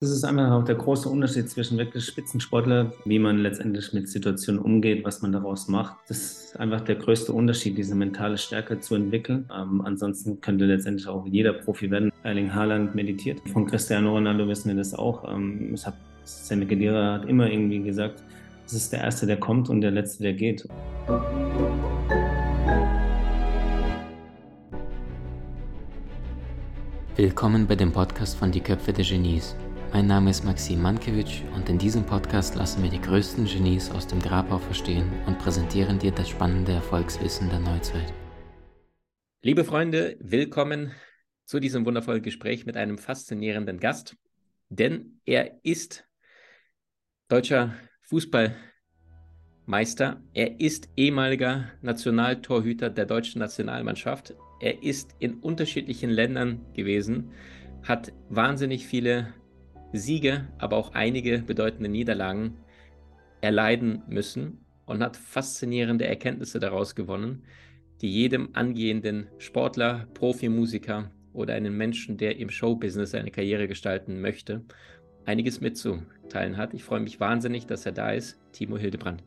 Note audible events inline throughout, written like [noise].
Das ist einfach auch der große Unterschied zwischen wirklich Spitzensportler, wie man letztendlich mit Situationen umgeht, was man daraus macht. Das ist einfach der größte Unterschied, diese mentale Stärke zu entwickeln. Ähm, ansonsten könnte letztendlich auch jeder Profi werden. Erling Haaland meditiert. Von Cristiano Ronaldo wissen wir das auch. Ähm, ich habe Sammy Khedira hat immer irgendwie gesagt, es ist der Erste, der kommt und der Letzte, der geht. Willkommen bei dem Podcast von Die Köpfe der Genies. Mein Name ist Maxim Mankewitsch und in diesem Podcast lassen wir die größten Genies aus dem Grabau verstehen und präsentieren dir das spannende Erfolgswissen der Neuzeit. Liebe Freunde, willkommen zu diesem wundervollen Gespräch mit einem faszinierenden Gast, denn er ist deutscher Fußballmeister, er ist ehemaliger Nationaltorhüter der deutschen Nationalmannschaft, er ist in unterschiedlichen Ländern gewesen, hat wahnsinnig viele Siege, aber auch einige bedeutende Niederlagen erleiden müssen und hat faszinierende Erkenntnisse daraus gewonnen, die jedem angehenden Sportler, Profimusiker oder einen Menschen, der im Showbusiness eine Karriere gestalten möchte, einiges mitzuteilen hat. Ich freue mich wahnsinnig, dass er da ist. Timo Hildebrand.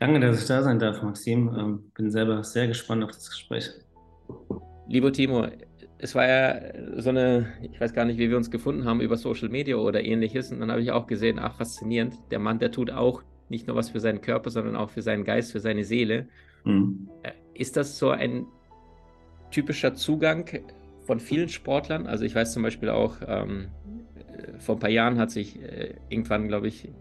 Danke, dass ich da sein darf, Maxim. Ähm, bin selber sehr gespannt auf das Gespräch. Lieber Timo, es war ja so eine, ich weiß gar nicht, wie wir uns gefunden haben über Social Media oder ähnliches. Und dann habe ich auch gesehen, ach, faszinierend, der Mann, der tut auch nicht nur was für seinen Körper, sondern auch für seinen Geist, für seine Seele. Mhm. Äh, ist das so ein typischer Zugang von vielen Sportlern? Also ich weiß zum Beispiel auch, ähm, äh, vor ein paar Jahren hat sich äh, irgendwann, glaube ich, äh,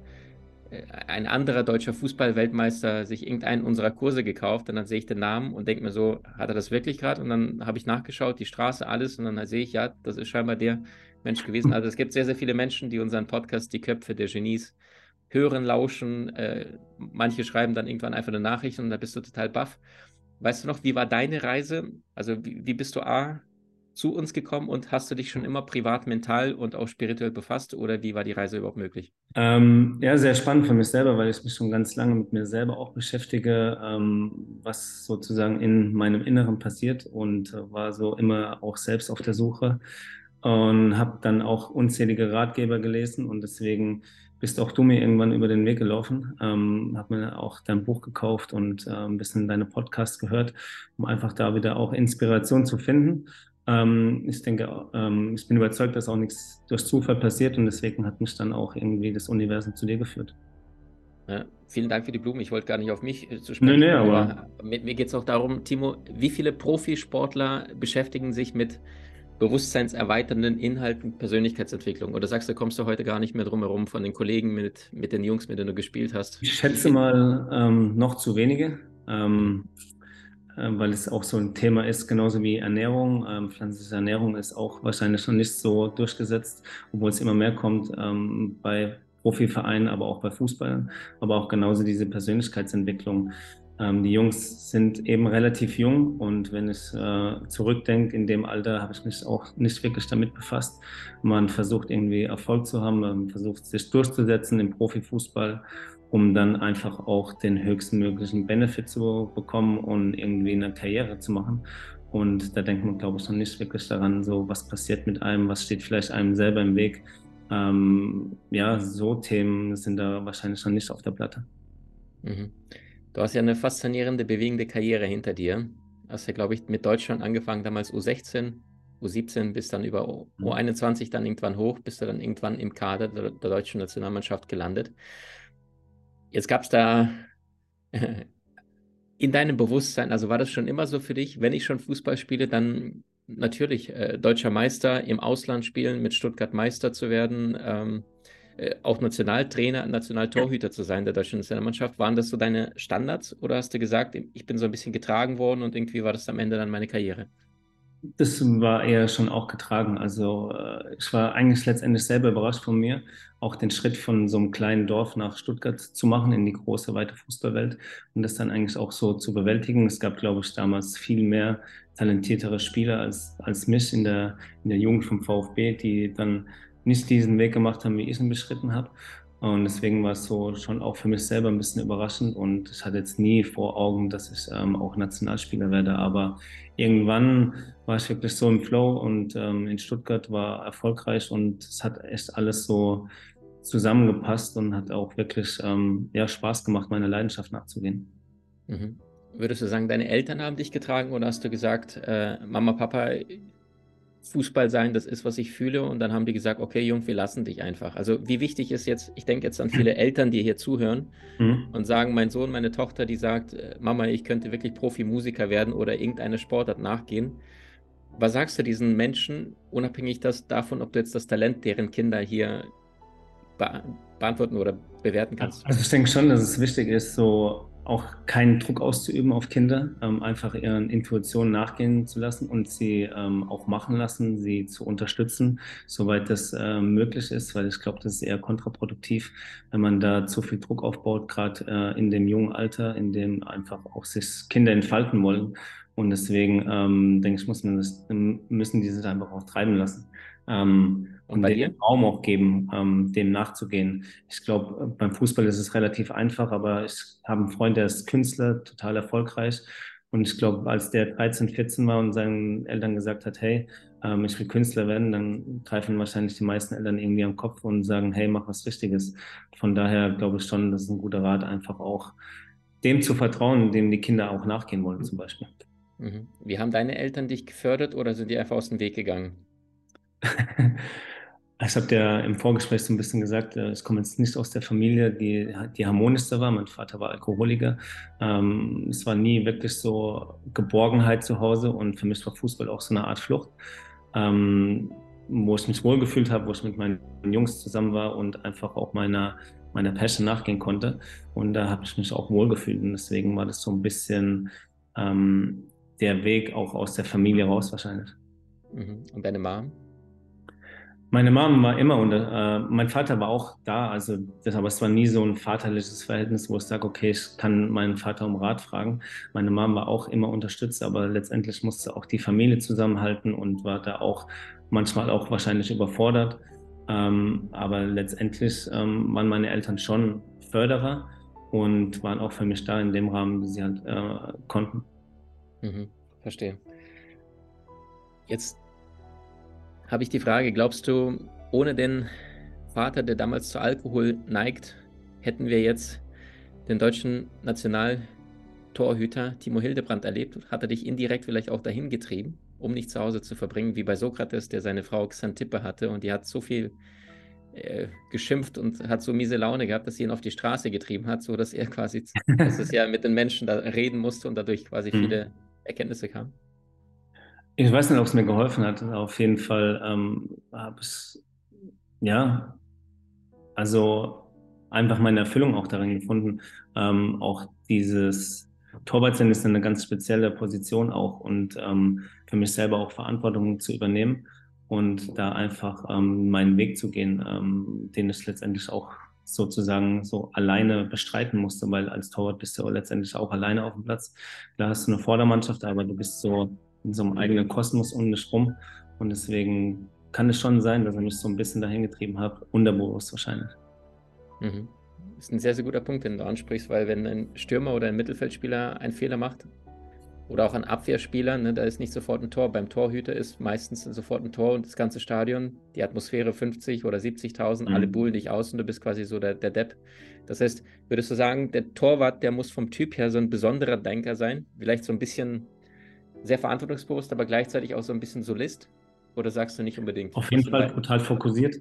ein anderer deutscher Fußballweltmeister sich irgendeinen unserer Kurse gekauft und dann sehe ich den Namen und denke mir so, hat er das wirklich gerade? Und dann habe ich nachgeschaut, die Straße, alles und dann sehe ich, ja, das ist scheinbar der Mensch gewesen. Also es gibt sehr, sehr viele Menschen, die unseren Podcast Die Köpfe der Genies hören, lauschen. Äh, manche schreiben dann irgendwann einfach eine Nachricht und da bist du total baff. Weißt du noch, wie war deine Reise? Also wie, wie bist du A, zu uns gekommen und hast du dich schon immer privat, mental und auch spirituell befasst oder wie war die Reise überhaupt möglich? Ähm, ja, sehr spannend für mich selber, weil ich mich schon ganz lange mit mir selber auch beschäftige, ähm, was sozusagen in meinem Inneren passiert und äh, war so immer auch selbst auf der Suche und habe dann auch unzählige Ratgeber gelesen und deswegen bist auch du mir irgendwann über den Weg gelaufen, ähm, habe mir auch dein Buch gekauft und äh, ein bisschen deine Podcasts gehört, um einfach da wieder auch Inspiration zu finden ähm, ich denke, ähm, ich bin überzeugt, dass auch nichts durch Zufall passiert und deswegen hat mich dann auch irgendwie das Universum zu dir geführt. Ja, vielen Dank für die Blumen. Ich wollte gar nicht auf mich äh, zu sprechen. Nee, nee, aber, mir, mir geht es auch darum, Timo, wie viele Profisportler beschäftigen sich mit bewusstseinserweiternden Inhalten Persönlichkeitsentwicklung? Oder sagst du, kommst du heute gar nicht mehr drum herum von den Kollegen, mit, mit den Jungs, mit denen du gespielt hast? Ich schätze mal ähm, noch zu wenige. Ähm, weil es auch so ein Thema ist, genauso wie Ernährung. Ähm, pflanzliche Ernährung ist auch wahrscheinlich schon nicht so durchgesetzt, obwohl es immer mehr kommt ähm, bei Profivereinen, aber auch bei Fußballern, aber auch genauso diese Persönlichkeitsentwicklung. Ähm, die Jungs sind eben relativ jung und wenn ich äh, zurückdenke, in dem Alter habe ich mich auch nicht wirklich damit befasst. Man versucht irgendwie Erfolg zu haben, man versucht sich durchzusetzen im Profifußball um dann einfach auch den höchsten möglichen Benefit zu bekommen und irgendwie eine Karriere zu machen. Und da denkt man, glaube ich, noch nicht wirklich daran, so was passiert mit einem, was steht vielleicht einem selber im Weg. Ähm, ja, so Themen sind da wahrscheinlich noch nicht auf der Platte. Mhm. Du hast ja eine faszinierende, bewegende Karriere hinter dir. Hast ja, glaube ich, mit Deutschland angefangen, damals U16, U17, bis dann über U21 mhm. dann irgendwann hoch, bist du dann irgendwann im Kader der, der deutschen Nationalmannschaft gelandet. Jetzt gab es da in deinem Bewusstsein, also war das schon immer so für dich, wenn ich schon Fußball spiele, dann natürlich äh, deutscher Meister im Ausland spielen, mit Stuttgart Meister zu werden, ähm, äh, auch Nationaltrainer, Nationaltorhüter zu sein der deutschen Nationalmannschaft. Waren das so deine Standards oder hast du gesagt, ich bin so ein bisschen getragen worden und irgendwie war das am Ende dann meine Karriere? Das war eher schon auch getragen. Also äh, ich war eigentlich letztendlich selber überrascht von mir, auch den Schritt von so einem kleinen Dorf nach Stuttgart zu machen in die große, weite Fußballwelt und das dann eigentlich auch so zu bewältigen. Es gab, glaube ich, damals viel mehr talentiertere Spieler als, als mich in der, in der Jugend vom VfB, die dann nicht diesen Weg gemacht haben, wie ich ihn beschritten habe. Und deswegen war es so schon auch für mich selber ein bisschen überraschend und ich hatte jetzt nie vor Augen, dass ich ähm, auch Nationalspieler werde. Aber irgendwann war ich wirklich so im Flow und ähm, in Stuttgart war erfolgreich und es hat echt alles so zusammengepasst und hat auch wirklich ähm, ja, Spaß gemacht, meiner Leidenschaft nachzugehen. Mhm. Würdest du sagen, deine Eltern haben dich getragen oder hast du gesagt, äh, Mama, Papa, Fußball sein, das ist, was ich fühle. Und dann haben die gesagt, okay, Jung, wir lassen dich einfach. Also wie wichtig ist jetzt, ich denke jetzt an viele Eltern, die hier zuhören mhm. und sagen, mein Sohn, meine Tochter, die sagt, äh, Mama, ich könnte wirklich Profimusiker werden oder irgendeine Sportart nachgehen. Was sagst du diesen Menschen, unabhängig das, davon, ob du jetzt das Talent deren Kinder hier be beantworten oder bewerten kannst? Also ich denke schon, dass es wichtig ist, so auch keinen Druck auszuüben auf Kinder, ähm, einfach ihren Intuitionen nachgehen zu lassen und sie ähm, auch machen lassen, sie zu unterstützen, soweit das äh, möglich ist, weil ich glaube, das ist eher kontraproduktiv, wenn man da zu viel Druck aufbaut, gerade äh, in dem jungen Alter, in dem einfach auch sich Kinder entfalten wollen. Und deswegen ähm, denke ich, muss man das, müssen die sich einfach auch treiben lassen. Ähm, und bei dir? Raum auch geben, ähm, dem nachzugehen. Ich glaube, beim Fußball ist es relativ einfach, aber ich habe einen Freund, der ist Künstler, total erfolgreich. Und ich glaube, als der 13, 14 war und seinen Eltern gesagt hat, hey, ähm, ich will Künstler werden, dann greifen wahrscheinlich die meisten Eltern irgendwie am Kopf und sagen, hey, mach was Richtiges. Von daher glaube ich schon, das ist ein guter Rat, einfach auch dem zu vertrauen, dem die Kinder auch nachgehen wollen, zum Beispiel. Mhm. Wie haben deine Eltern dich gefördert oder sind die einfach aus dem Weg gegangen? [laughs] Ich habe dir im Vorgespräch so ein bisschen gesagt, äh, ich komme jetzt nicht aus der Familie, die, die harmonischste war. Mein Vater war Alkoholiker. Ähm, es war nie wirklich so Geborgenheit zu Hause und für mich war Fußball auch so eine Art Flucht, ähm, wo ich mich wohlgefühlt habe, wo ich mit meinen Jungs zusammen war und einfach auch meiner, meiner Passion nachgehen konnte. Und da habe ich mich auch wohlgefühlt und deswegen war das so ein bisschen ähm, der Weg auch aus der Familie raus wahrscheinlich. Mhm. Und deine Mom? Meine Mom war immer und äh, mein Vater war auch da, also das, aber es war nie so ein vaterliches Verhältnis, wo ich sage, okay, ich kann meinen Vater um Rat fragen. Meine Mom war auch immer unterstützt, aber letztendlich musste auch die Familie zusammenhalten und war da auch manchmal auch wahrscheinlich überfordert. Ähm, aber letztendlich ähm, waren meine Eltern schon Förderer und waren auch für mich da in dem Rahmen, wie sie halt äh, konnten. Mhm, verstehe. Jetzt habe ich die Frage, glaubst du, ohne den Vater, der damals zu Alkohol neigt, hätten wir jetzt den deutschen Nationaltorhüter Timo Hildebrand erlebt? Hat er dich indirekt vielleicht auch dahin getrieben, um nicht zu Hause zu verbringen, wie bei Sokrates, der seine Frau Xantippe hatte und die hat so viel äh, geschimpft und hat so miese Laune gehabt, dass sie ihn auf die Straße getrieben hat, so dass er quasi, [laughs] dass es ja mit den Menschen da reden musste und dadurch quasi mhm. viele Erkenntnisse kamen? Ich weiß nicht, ob es mir geholfen hat. Auf jeden Fall ähm, habe ich, ja, also einfach meine Erfüllung auch darin gefunden. Ähm, auch dieses Torwart sein ist eine ganz spezielle Position auch und ähm, für mich selber auch Verantwortung zu übernehmen und da einfach ähm, meinen Weg zu gehen, ähm, den ich letztendlich auch sozusagen so alleine bestreiten musste, weil als Torwart bist du letztendlich auch alleine auf dem Platz. Da hast du eine Vordermannschaft, aber du bist so in so einem eigenen Kosmos um mich rum. Und deswegen kann es schon sein, dass er mich so ein bisschen dahin getrieben hat, unterbewusst wahrscheinlich. Mhm. Das ist ein sehr, sehr guter Punkt, den du ansprichst, weil wenn ein Stürmer oder ein Mittelfeldspieler einen Fehler macht, oder auch ein Abwehrspieler, ne, da ist nicht sofort ein Tor. Beim Torhüter ist meistens sofort ein Tor und das ganze Stadion, die Atmosphäre 50 oder 70.000, mhm. alle buhlen dich aus und du bist quasi so der, der Depp. Das heißt, würdest du sagen, der Torwart, der muss vom Typ her so ein besonderer Denker sein? Vielleicht so ein bisschen sehr verantwortungsbewusst, aber gleichzeitig auch so ein bisschen Solist? Oder sagst du nicht unbedingt? Auf jeden Fall total fokussiert.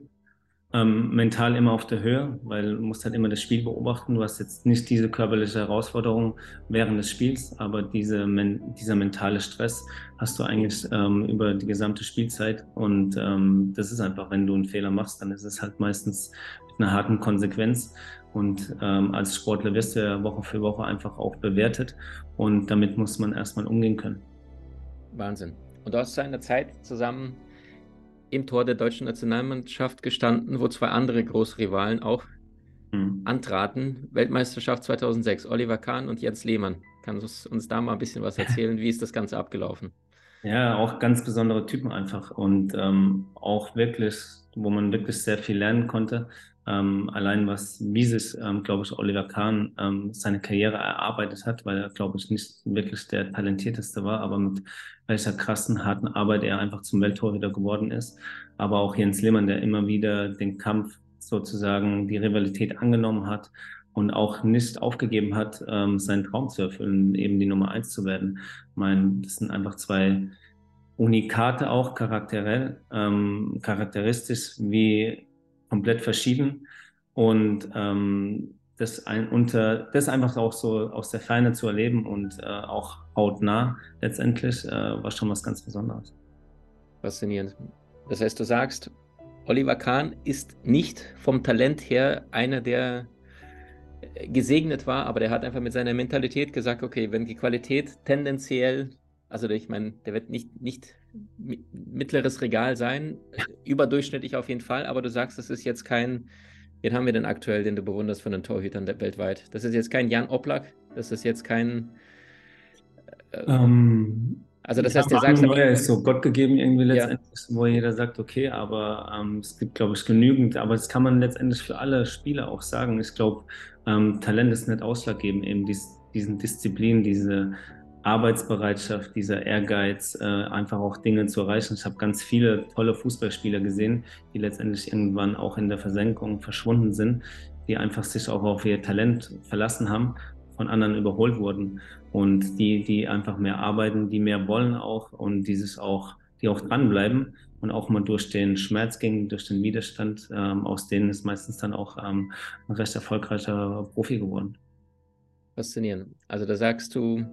Ähm, mental immer auf der Höhe, weil du musst halt immer das Spiel beobachten. Du hast jetzt nicht diese körperliche Herausforderung während des Spiels, aber diese, men dieser mentale Stress hast du eigentlich ähm, über die gesamte Spielzeit. Und ähm, das ist einfach, wenn du einen Fehler machst, dann ist es halt meistens mit einer harten Konsequenz. Und ähm, als Sportler wirst du ja Woche für Woche einfach auch bewertet. Und damit muss man erstmal umgehen können. Wahnsinn. Und du hast zu einer Zeit zusammen im Tor der deutschen Nationalmannschaft gestanden, wo zwei andere Großrivalen auch mhm. antraten. Weltmeisterschaft 2006, Oliver Kahn und Jens Lehmann. Kannst du uns da mal ein bisschen was [laughs] erzählen? Wie ist das Ganze abgelaufen? Ja, auch ganz besondere Typen einfach und ähm, auch wirklich, wo man wirklich sehr viel lernen konnte. Ähm, allein was, wie sich, ähm, glaube ich, Oliver Kahn ähm, seine Karriere erarbeitet hat, weil er, glaube ich, nicht wirklich der talentierteste war, aber mit welcher krassen, harten Arbeit er einfach zum Welttorhüter geworden ist. Aber auch Jens Lehmann, der immer wieder den Kampf sozusagen, die Rivalität angenommen hat und auch nicht aufgegeben hat, ähm, seinen Traum zu erfüllen, eben die Nummer eins zu werden. Ich meine, das sind einfach zwei Unikate auch charakterell, ähm, charakteristisch wie komplett verschieden und ähm, das ein, unter das einfach auch so aus der Ferne zu erleben und äh, auch hautnah letztendlich äh, war schon was ganz Besonderes. Faszinierend. Das heißt, du sagst, Oliver Kahn ist nicht vom Talent her einer, der gesegnet war, aber der hat einfach mit seiner Mentalität gesagt, okay, wenn die Qualität tendenziell, also ich meine, der wird nicht, nicht mittleres Regal sein, überdurchschnittlich auf jeden Fall, aber du sagst, das ist jetzt kein, wen haben wir denn aktuell, den du bewunderst von den Torhütern weltweit? Das ist jetzt kein Jan Oblak, das ist jetzt kein... Äh, ähm, also das heißt, der sagt... Neuer ist so Gott gegeben irgendwie letztendlich, ja. wo jeder sagt, okay, aber ähm, es gibt, glaube ich, genügend, aber das kann man letztendlich für alle Spieler auch sagen. Ich glaube, ähm, Talent ist nicht ausschlaggebend, eben dies, diesen Disziplin, diese Arbeitsbereitschaft, dieser Ehrgeiz, äh, einfach auch Dinge zu erreichen. Ich habe ganz viele tolle Fußballspieler gesehen, die letztendlich irgendwann auch in der Versenkung verschwunden sind, die einfach sich auch auf ihr Talent verlassen haben, von anderen überholt wurden und die, die einfach mehr arbeiten, die mehr wollen auch und dieses auch, die auch dranbleiben und auch mal durch den Schmerz ging, durch den Widerstand, ähm, aus denen ist meistens dann auch ähm, ein recht erfolgreicher Profi geworden. Faszinierend. Also da sagst du,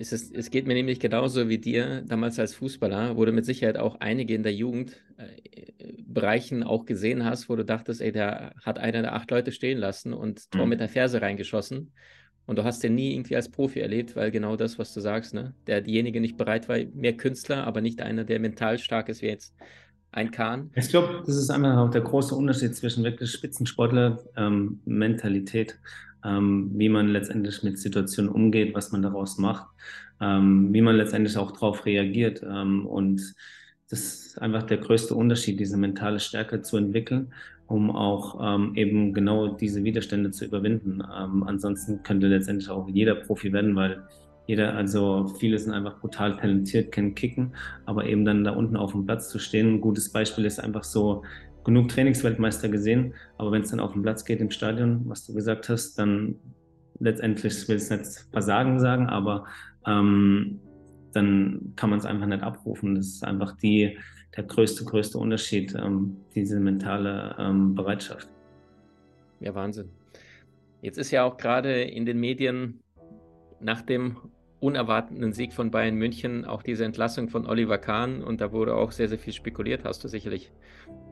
es, ist, es geht mir nämlich genauso wie dir damals als Fußballer, wo du mit Sicherheit auch einige in der Jugend äh, Bereichen auch gesehen hast, wo du dachtest, ey, der hat einer der acht Leute stehen lassen und Tor mhm. mit der Ferse reingeschossen. Und du hast den nie irgendwie als Profi erlebt, weil genau das, was du sagst, ne? der diejenige nicht bereit war, mehr Künstler, aber nicht einer, der mental stark ist wie jetzt ein Kahn. Ich glaube, das ist einfach auch der große Unterschied zwischen wirklich Spitzensportler, ähm, Mentalität, ähm, wie man letztendlich mit Situationen umgeht, was man daraus macht, ähm, wie man letztendlich auch darauf reagiert. Ähm, und das ist einfach der größte Unterschied, diese mentale Stärke zu entwickeln um auch ähm, eben genau diese Widerstände zu überwinden. Ähm, ansonsten könnte letztendlich auch jeder Profi werden, weil jeder, also viele sind einfach brutal talentiert, können kicken, aber eben dann da unten auf dem Platz zu stehen. Ein gutes Beispiel ist einfach so, genug Trainingsweltmeister gesehen, aber wenn es dann auf den Platz geht im Stadion, was du gesagt hast, dann letztendlich, ich will es nicht Versagen sagen, aber ähm, dann kann man es einfach nicht abrufen. Das ist einfach die, der größte, größte Unterschied, ähm, diese mentale ähm, Bereitschaft. Ja, Wahnsinn. Jetzt ist ja auch gerade in den Medien nach dem unerwarteten Sieg von Bayern München auch diese Entlassung von Oliver Kahn und da wurde auch sehr, sehr viel spekuliert, hast du sicherlich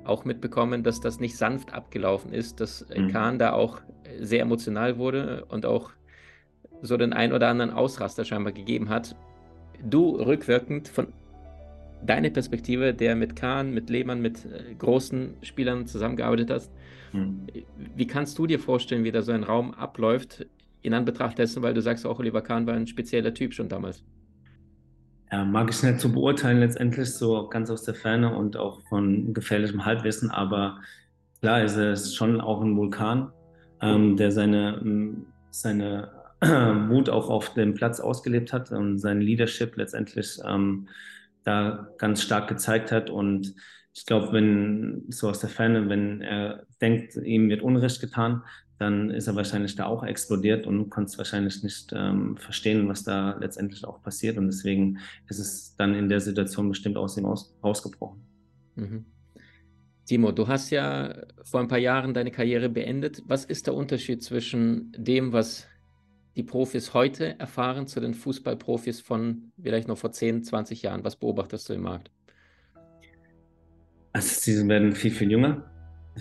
auch mitbekommen, dass das nicht sanft abgelaufen ist, dass mhm. Kahn da auch sehr emotional wurde und auch so den ein oder anderen Ausraster scheinbar gegeben hat. Du rückwirkend von deine Perspektive, der mit Kahn, mit Lehmann, mit äh, großen Spielern zusammengearbeitet hast. Hm. Wie kannst du dir vorstellen, wie da so ein Raum abläuft, in Anbetracht dessen, weil du sagst, auch Oliver Kahn war ein spezieller Typ schon damals? Ja, mag ich nicht zu beurteilen letztendlich, so ganz aus der Ferne und auch von gefährlichem Halbwissen, aber klar ist er schon auch ein Vulkan, ähm, der seine, seine [clears throat] Mut auch auf dem Platz ausgelebt hat und sein Leadership letztendlich ähm, da ganz stark gezeigt hat. Und ich glaube, wenn so aus der Ferne, wenn er denkt, ihm wird Unrecht getan, dann ist er wahrscheinlich da auch explodiert und konnte es wahrscheinlich nicht ähm, verstehen, was da letztendlich auch passiert. Und deswegen ist es dann in der Situation bestimmt aus ihm aus, rausgebrochen. Mhm. Timo, du hast ja vor ein paar Jahren deine Karriere beendet. Was ist der Unterschied zwischen dem, was die Profis heute erfahren zu den Fußballprofis von vielleicht noch vor 10, 20 Jahren? Was beobachtest du im Markt? Also sie werden viel, viel jünger,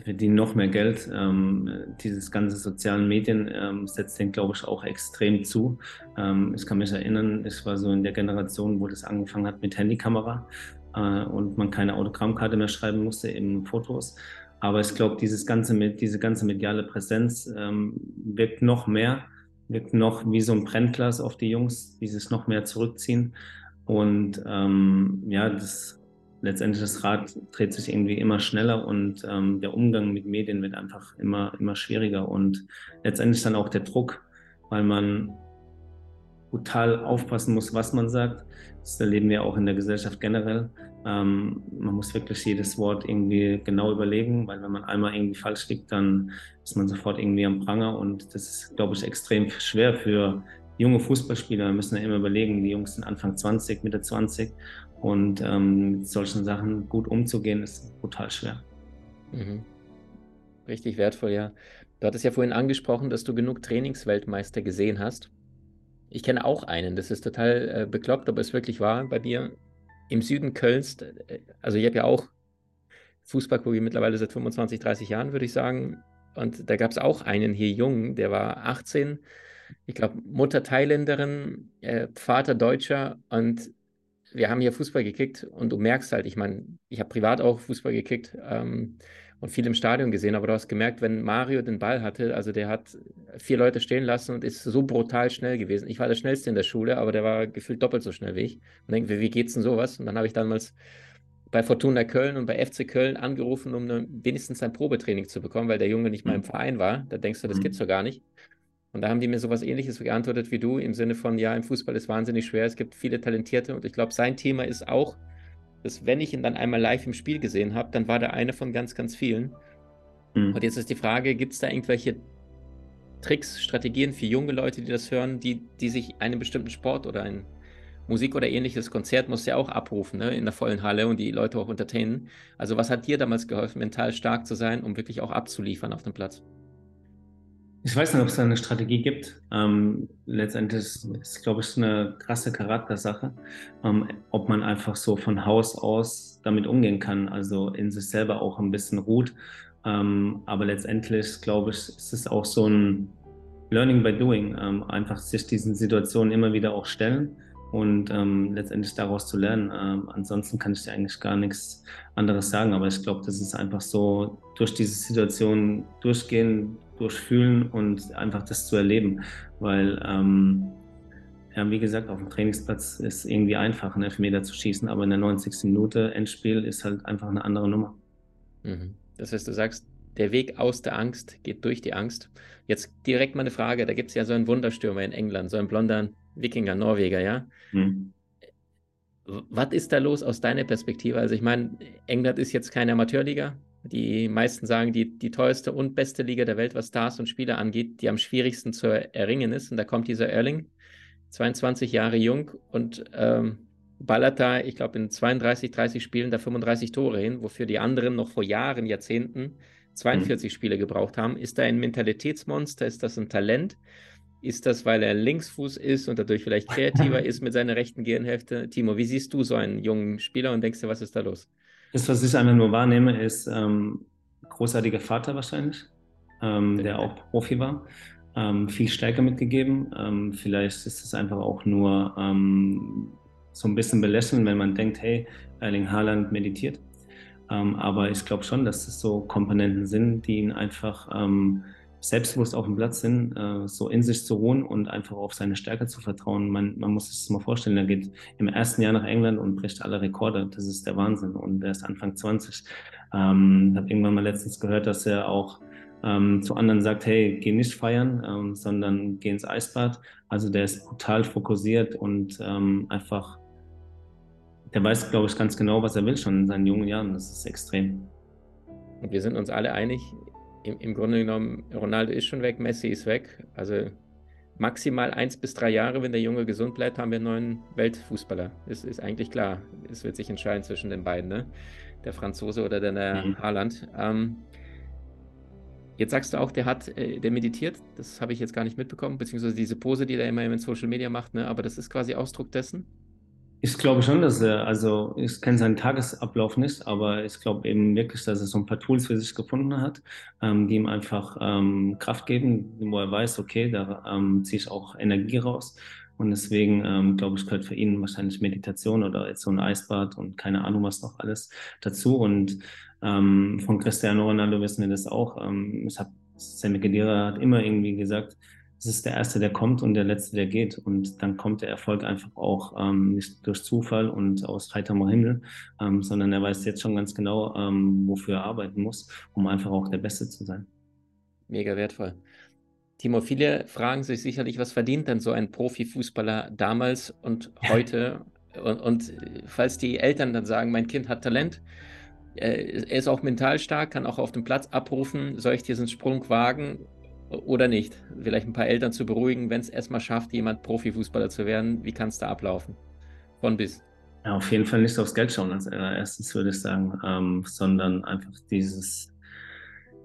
verdienen noch mehr Geld. Ähm, dieses ganze sozialen Medien ähm, setzt den, glaube ich, auch extrem zu. Ähm, ich kann mich erinnern, ich war so in der Generation, wo das angefangen hat mit Handykamera äh, und man keine Autogrammkarte mehr schreiben musste, eben Fotos. Aber ich glaube, dieses ganze, diese ganze mediale Präsenz ähm, wirkt noch mehr wirkt noch wie so ein Brennglas auf die Jungs, die sich noch mehr zurückziehen. Und ähm, ja, das letztendlich das Rad dreht sich irgendwie immer schneller und ähm, der Umgang mit Medien wird einfach immer, immer schwieriger und letztendlich dann auch der Druck, weil man brutal aufpassen muss, was man sagt. Das erleben wir auch in der Gesellschaft generell. Ähm, man muss wirklich jedes Wort irgendwie genau überlegen, weil wenn man einmal irgendwie falsch liegt, dann ist man sofort irgendwie am Pranger und das ist, glaube ich, extrem schwer für junge Fußballspieler. Müssen ja immer überlegen, die Jungs sind Anfang 20, Mitte 20 und ähm, mit solchen Sachen gut umzugehen, ist brutal schwer. Mhm. Richtig wertvoll, ja. Du hattest ja vorhin angesprochen, dass du genug Trainingsweltmeister gesehen hast. Ich kenne auch einen, das ist total äh, bekloppt, aber es wirklich wahr. Bei mir im Süden Kölns, äh, also ich habe ja auch Fußball gucke mittlerweile seit 25, 30 Jahren, würde ich sagen. Und da gab es auch einen hier jungen, der war 18, ich glaube, Mutter Thailänderin, äh, Vater Deutscher und wir haben hier Fußball gekickt und du merkst halt, ich meine, ich habe privat auch Fußball gekickt ähm, und viel im Stadion gesehen, aber du hast gemerkt, wenn Mario den Ball hatte, also der hat vier Leute stehen lassen und ist so brutal schnell gewesen. Ich war der Schnellste in der Schule, aber der war gefühlt doppelt so schnell wie ich. Und denke, wie geht's denn sowas? Und dann habe ich damals bei Fortuna Köln und bei FC Köln angerufen, um eine, wenigstens ein Probetraining zu bekommen, weil der Junge nicht mal im mhm. Verein war. Da denkst du, das mhm. gibt's doch gar nicht. Und da haben die mir sowas ähnliches geantwortet wie du, im Sinne von, ja, im Fußball ist wahnsinnig schwer, es gibt viele Talentierte und ich glaube, sein Thema ist auch, dass wenn ich ihn dann einmal live im Spiel gesehen habe, dann war der eine von ganz, ganz vielen. Mhm. Und jetzt ist die Frage, gibt es da irgendwelche Tricks, Strategien für junge Leute, die das hören, die, die sich einen bestimmten Sport oder ein Musik oder ähnliches Konzert muss ja auch abrufen, ne, in der vollen Halle und die Leute auch entertainen. Also was hat dir damals geholfen, mental stark zu sein, um wirklich auch abzuliefern auf dem Platz? Ich weiß nicht, ob es da eine Strategie gibt. Ähm, letztendlich ist, es, glaube ich, eine krasse Charaktersache, ähm, ob man einfach so von Haus aus damit umgehen kann, also in sich selber auch ein bisschen ruht. Ähm, aber letztendlich, glaube ich, ist es auch so ein Learning by Doing, ähm, einfach sich diesen Situationen immer wieder auch stellen und ähm, letztendlich daraus zu lernen. Ähm, ansonsten kann ich dir eigentlich gar nichts anderes sagen, aber ich glaube, das ist einfach so durch diese Situation durchgehen, durchfühlen und einfach das zu erleben. Weil, ähm, ja, wie gesagt, auf dem Trainingsplatz ist irgendwie einfach, einen Elfmeter zu schießen, aber in der 90. Minute Endspiel ist halt einfach eine andere Nummer. Mhm. Das heißt, du sagst, der Weg aus der Angst geht durch die Angst. Jetzt direkt mal eine Frage: Da gibt es ja so einen Wunderstürmer in England, so einen blonder Wikinger, Norweger, ja? Mhm. Was ist da los aus deiner Perspektive? Also, ich meine, England ist jetzt keine Amateurliga, die meisten sagen, die, die teuerste und beste Liga der Welt, was Stars und Spieler angeht, die am schwierigsten zu erringen ist. Und da kommt dieser Erling, 22 Jahre jung und ähm, ballert da, ich glaube, in 32, 30 Spielen da 35 Tore hin, wofür die anderen noch vor Jahren, Jahrzehnten 42 mhm. Spiele gebraucht haben. Ist da ein Mentalitätsmonster? Ist das ein Talent? Ist das, weil er Linksfuß ist und dadurch vielleicht kreativer ist mit seiner rechten Gehirnhälfte? Timo, wie siehst du so einen jungen Spieler und denkst du, was ist da los? Das, was ich einfach nur wahrnehme, ist ähm, großartiger Vater wahrscheinlich, ähm, der auch Profi war. Ähm, viel Stärke mitgegeben. Ähm, vielleicht ist es einfach auch nur ähm, so ein bisschen belächeln, wenn man denkt, hey, Erling Haaland meditiert. Ähm, aber ich glaube schon, dass es so Komponenten sind, die ihn einfach selbstbewusst auf dem Platz sind, äh, so in sich zu ruhen und einfach auf seine Stärke zu vertrauen. Man, man muss sich das mal vorstellen, er geht im ersten Jahr nach England und bricht alle Rekorde. Das ist der Wahnsinn. Und er ist Anfang 20. Ähm, ich habe irgendwann mal letztens gehört, dass er auch ähm, zu anderen sagt, hey, geh nicht feiern, ähm, sondern geh ins Eisbad. Also der ist brutal fokussiert und ähm, einfach, der weiß, glaube ich, ganz genau, was er will schon in seinen jungen Jahren. Das ist extrem. Und wir sind uns alle einig, im, im Grunde genommen, Ronaldo ist schon weg, Messi ist weg. Also maximal eins bis drei Jahre, wenn der Junge gesund bleibt, haben wir einen neuen Weltfußballer. Das ist eigentlich klar. Es wird sich entscheiden zwischen den beiden, ne? der Franzose oder der, der mhm. Haaland. Ähm, jetzt sagst du auch, der hat, äh, der meditiert. Das habe ich jetzt gar nicht mitbekommen, beziehungsweise diese Pose, die er immer in Social Media macht. Ne? Aber das ist quasi Ausdruck dessen. Ich glaube schon, dass er, also ich kenne seinen Tagesablauf nicht, aber ich glaube eben wirklich, dass er so ein paar Tools für sich gefunden hat, ähm, die ihm einfach ähm, Kraft geben, wo er weiß, okay, da ähm, ziehe ich auch Energie raus. Und deswegen ähm, glaube ich, gehört für ihn wahrscheinlich Meditation oder jetzt so ein Eisbad und keine Ahnung was noch alles dazu. Und ähm, von Cristiano Ronaldo wissen wir das auch. Ähm, ich habe Sammy Kedira hat immer irgendwie gesagt, es ist der Erste, der kommt und der Letzte, der geht. Und dann kommt der Erfolg einfach auch ähm, nicht durch Zufall und aus heiterem Himmel, ähm, sondern er weiß jetzt schon ganz genau, ähm, wofür er arbeiten muss, um einfach auch der Beste zu sein. Mega wertvoll. Timo, viele fragen sich sicherlich, was verdient denn so ein Profifußballer damals und heute? Und, und, falls die Eltern dann sagen, mein Kind hat Talent, äh, er ist auch mental stark, kann auch auf dem Platz abrufen, soll ich diesen Sprung wagen oder nicht? Vielleicht ein paar Eltern zu beruhigen, wenn es erstmal schafft, jemand Profifußballer zu werden, wie kann es da ablaufen? Von bis. Ja, auf jeden Fall nicht aufs Geld schauen als erstes, würde ich sagen, ähm, sondern einfach dieses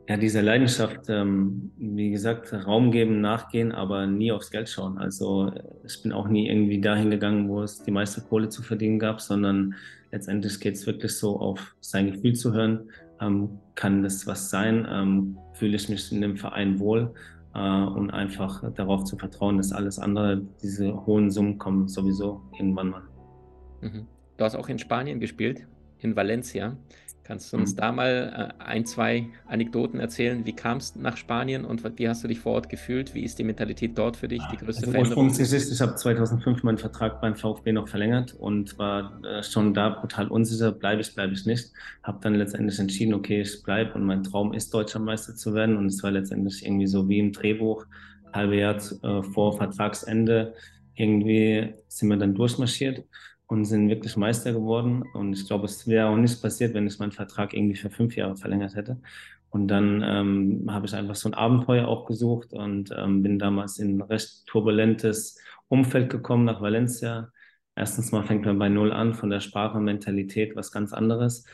ja, diese Leidenschaft, ähm, wie gesagt, Raum geben, nachgehen, aber nie aufs Geld schauen. Also ich bin auch nie irgendwie dahin gegangen, wo es die meiste Kohle zu verdienen gab, sondern letztendlich geht es wirklich so auf sein Gefühl zu hören. Ähm, kann das was sein? Ähm, fühle ich mich in dem Verein wohl? Äh, und einfach darauf zu vertrauen, dass alles andere, diese hohen Summen kommen sowieso irgendwann mal. Mhm. Du hast auch in Spanien gespielt, in Valencia. Kannst du uns mhm. da mal äh, ein, zwei Anekdoten erzählen? Wie kamst du nach Spanien und wie hast du dich vor Ort gefühlt? Wie ist die Mentalität dort für dich, die größte also Veränderung? Ist, ich habe 2005 meinen Vertrag beim VfB noch verlängert und war äh, schon da brutal unsicher, bleibe ich, bleibe ich nicht. Habe dann letztendlich entschieden, okay, ich bleibe und mein Traum ist, Deutscher Meister zu werden und es war letztendlich irgendwie so wie im Drehbuch, halbe Jahr äh, vor Vertragsende irgendwie sind wir dann durchmarschiert und sind wirklich Meister geworden. Und ich glaube, es wäre auch nicht passiert, wenn ich meinen Vertrag irgendwie für fünf Jahre verlängert hätte. Und dann ähm, habe ich einfach so ein Abenteuer auch gesucht und ähm, bin damals in ein recht turbulentes Umfeld gekommen nach Valencia. Erstens mal fängt man bei Null an, von der Sprache, Mentalität, was ganz anderes.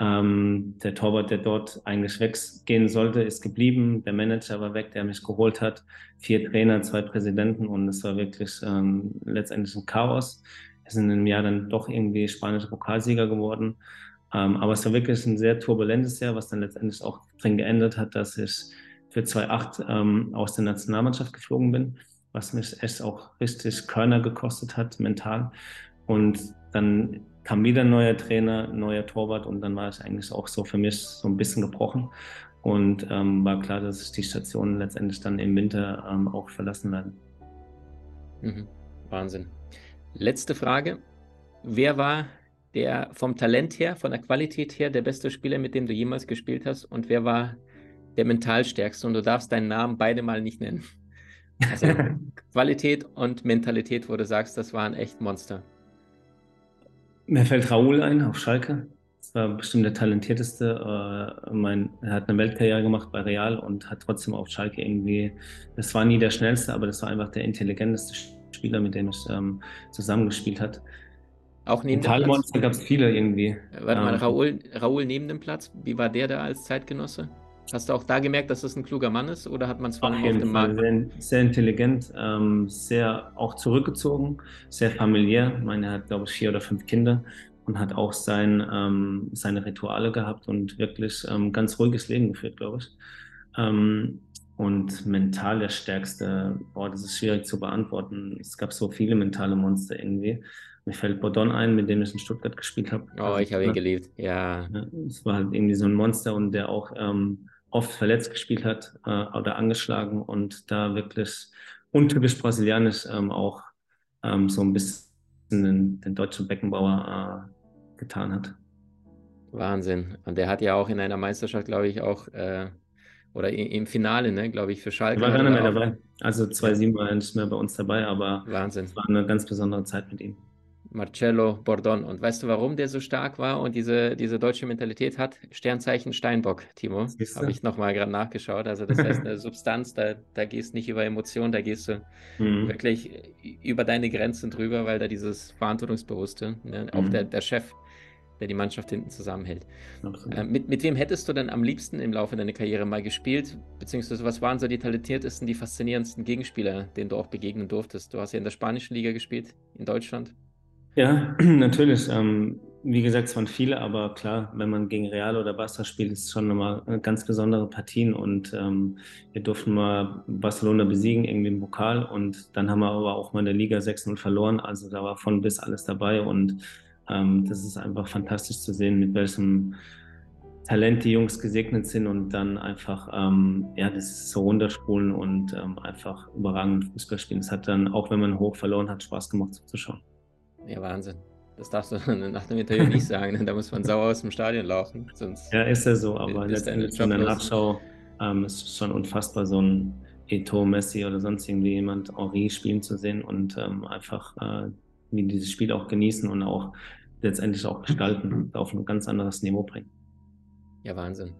Ähm, der Torwart, der dort eigentlich weggehen sollte, ist geblieben. Der Manager war weg, der mich geholt hat. Vier Trainer, zwei Präsidenten und es war wirklich ähm, letztendlich ein Chaos. Wir sind im Jahr dann doch irgendwie spanischer Pokalsieger geworden. Ähm, aber es war wirklich ein sehr turbulentes Jahr, was dann letztendlich auch drin geändert hat, dass ich für 2008 ähm, aus der Nationalmannschaft geflogen bin, was mich echt auch richtig Körner gekostet hat, mental. Und dann kam wieder ein neuer Trainer, ein neuer Torwart und dann war es eigentlich auch so für mich so ein bisschen gebrochen. Und ähm, war klar, dass ich die Station letztendlich dann im Winter ähm, auch verlassen werde. Mhm. Wahnsinn. Letzte Frage. Wer war der vom Talent her, von der Qualität her, der beste Spieler, mit dem du jemals gespielt hast? Und wer war der mental stärkste? Und du darfst deinen Namen beide mal nicht nennen. Also [laughs] Qualität und Mentalität, wo du sagst, das waren echt Monster. Mir fällt Raoul ein auf Schalke. Das war bestimmt der talentierteste. Äh, mein, er hat eine Weltkarriere gemacht bei Real und hat trotzdem auf Schalke irgendwie, das war nie der schnellste, aber das war einfach der intelligenteste Spieler, mit dem ich ähm, zusammengespielt hat. Auch neben dem Platz? gab es viele irgendwie. Warte mal, ähm, Raoul, Raoul neben dem Platz, wie war der da als Zeitgenosse? Hast du auch da gemerkt, dass das ein kluger Mann ist oder hat man es von ihm auf dem Markt? Sehr, sehr intelligent, ähm, sehr auch zurückgezogen, sehr familiär. Ich meine, er hat, glaube ich, vier oder fünf Kinder und hat auch sein, ähm, seine Rituale gehabt und wirklich ähm, ganz ruhiges Leben geführt, glaube ich. Und mental der stärkste, boah, das ist schwierig zu beantworten. Es gab so viele mentale Monster irgendwie. Mir fällt Bodon ein, mit dem ich in Stuttgart gespielt habe. Oh, also, ich habe ihn ne? geliebt, ja. Es war halt irgendwie so ein Monster und der auch ähm, oft verletzt gespielt hat äh, oder angeschlagen und da wirklich untypisch brasilianisch ähm, auch ähm, so ein bisschen den, den deutschen Beckenbauer äh, getan hat. Wahnsinn. Und der hat ja auch in einer Meisterschaft, glaube ich, auch äh, oder im Finale, ne, glaube ich, für Schalke. War gar nicht mehr dabei. Also 2-7 war er nicht mehr bei uns dabei, aber Wahnsinn. es war eine ganz besondere Zeit mit ihm. Marcello Bordon. Und weißt du, warum der so stark war und diese, diese deutsche Mentalität hat? Sternzeichen Steinbock, Timo. Habe ich nochmal gerade nachgeschaut. Also das heißt, eine [laughs] Substanz, da, da gehst nicht über Emotionen, da gehst du mhm. wirklich über deine Grenzen drüber, weil da dieses Verantwortungsbewusste, ne? auch mhm. der, der Chef der die Mannschaft hinten zusammenhält. Äh, mit, mit wem hättest du denn am liebsten im Laufe deiner Karriere mal gespielt? Beziehungsweise was waren so die talentiertesten, die faszinierendsten Gegenspieler, denen du auch begegnen durftest? Du hast ja in der spanischen Liga gespielt, in Deutschland. Ja, [clears throat] natürlich. Ähm, wie gesagt, es waren viele, aber klar, wenn man gegen Real oder Barca spielt, ist es schon nochmal ganz besondere Partien und ähm, wir durften mal Barcelona besiegen, irgendwie im Pokal und dann haben wir aber auch mal in der Liga 6-0 verloren, also da war von bis alles dabei und ähm, das ist einfach fantastisch zu sehen, mit welchem Talente Jungs gesegnet sind und dann einfach ähm, ja das so runterspulen und ähm, einfach überragend Fußball spielen. Es hat dann, auch wenn man hoch verloren hat, Spaß gemacht zuzuschauen. Ja, Wahnsinn. Das darfst du nach dem Interview nicht sagen, da muss man sauer aus dem Stadion laufen. Sonst ja, ist ja so, aber letztendlich in der Nachschau ähm, ist es schon unfassbar, so ein Eto, Messi oder sonst irgendwie jemand Henri spielen zu sehen und ähm, einfach äh, wie dieses Spiel auch genießen und auch letztendlich auch gestalten, auf ein ganz anderes Niveau bringen. Ja, Wahnsinn.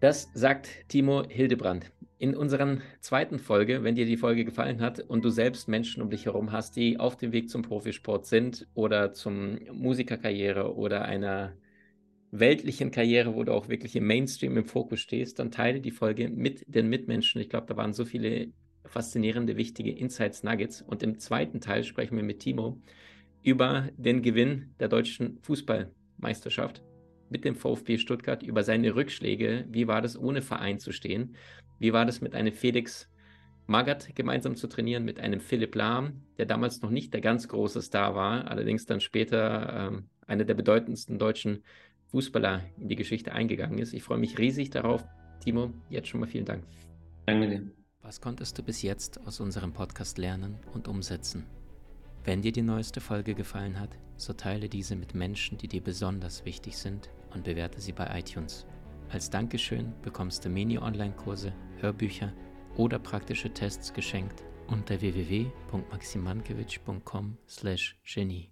Das sagt Timo Hildebrand. In unserer zweiten Folge, wenn dir die Folge gefallen hat und du selbst Menschen um dich herum hast, die auf dem Weg zum Profisport sind oder zum Musikerkarriere oder einer weltlichen Karriere, wo du auch wirklich im Mainstream im Fokus stehst, dann teile die Folge mit den Mitmenschen. Ich glaube, da waren so viele faszinierende, wichtige Insights, Nuggets. Und im zweiten Teil sprechen wir mit Timo über den Gewinn der deutschen Fußballmeisterschaft mit dem VfB Stuttgart, über seine Rückschläge. Wie war das, ohne Verein zu stehen? Wie war das mit einem Felix Magath gemeinsam zu trainieren, mit einem Philipp Lahm, der damals noch nicht der ganz große Star war, allerdings dann später ähm, einer der bedeutendsten deutschen Fußballer in die Geschichte eingegangen ist. Ich freue mich riesig darauf. Timo, jetzt schon mal vielen Dank. Danke dir. Was konntest du bis jetzt aus unserem Podcast lernen und umsetzen? Wenn dir die neueste Folge gefallen hat, so teile diese mit Menschen, die dir besonders wichtig sind und bewerte sie bei iTunes. Als Dankeschön bekommst du Mini-Online-Kurse, Hörbücher oder praktische Tests geschenkt unter www.maximankiewicz.com/genie.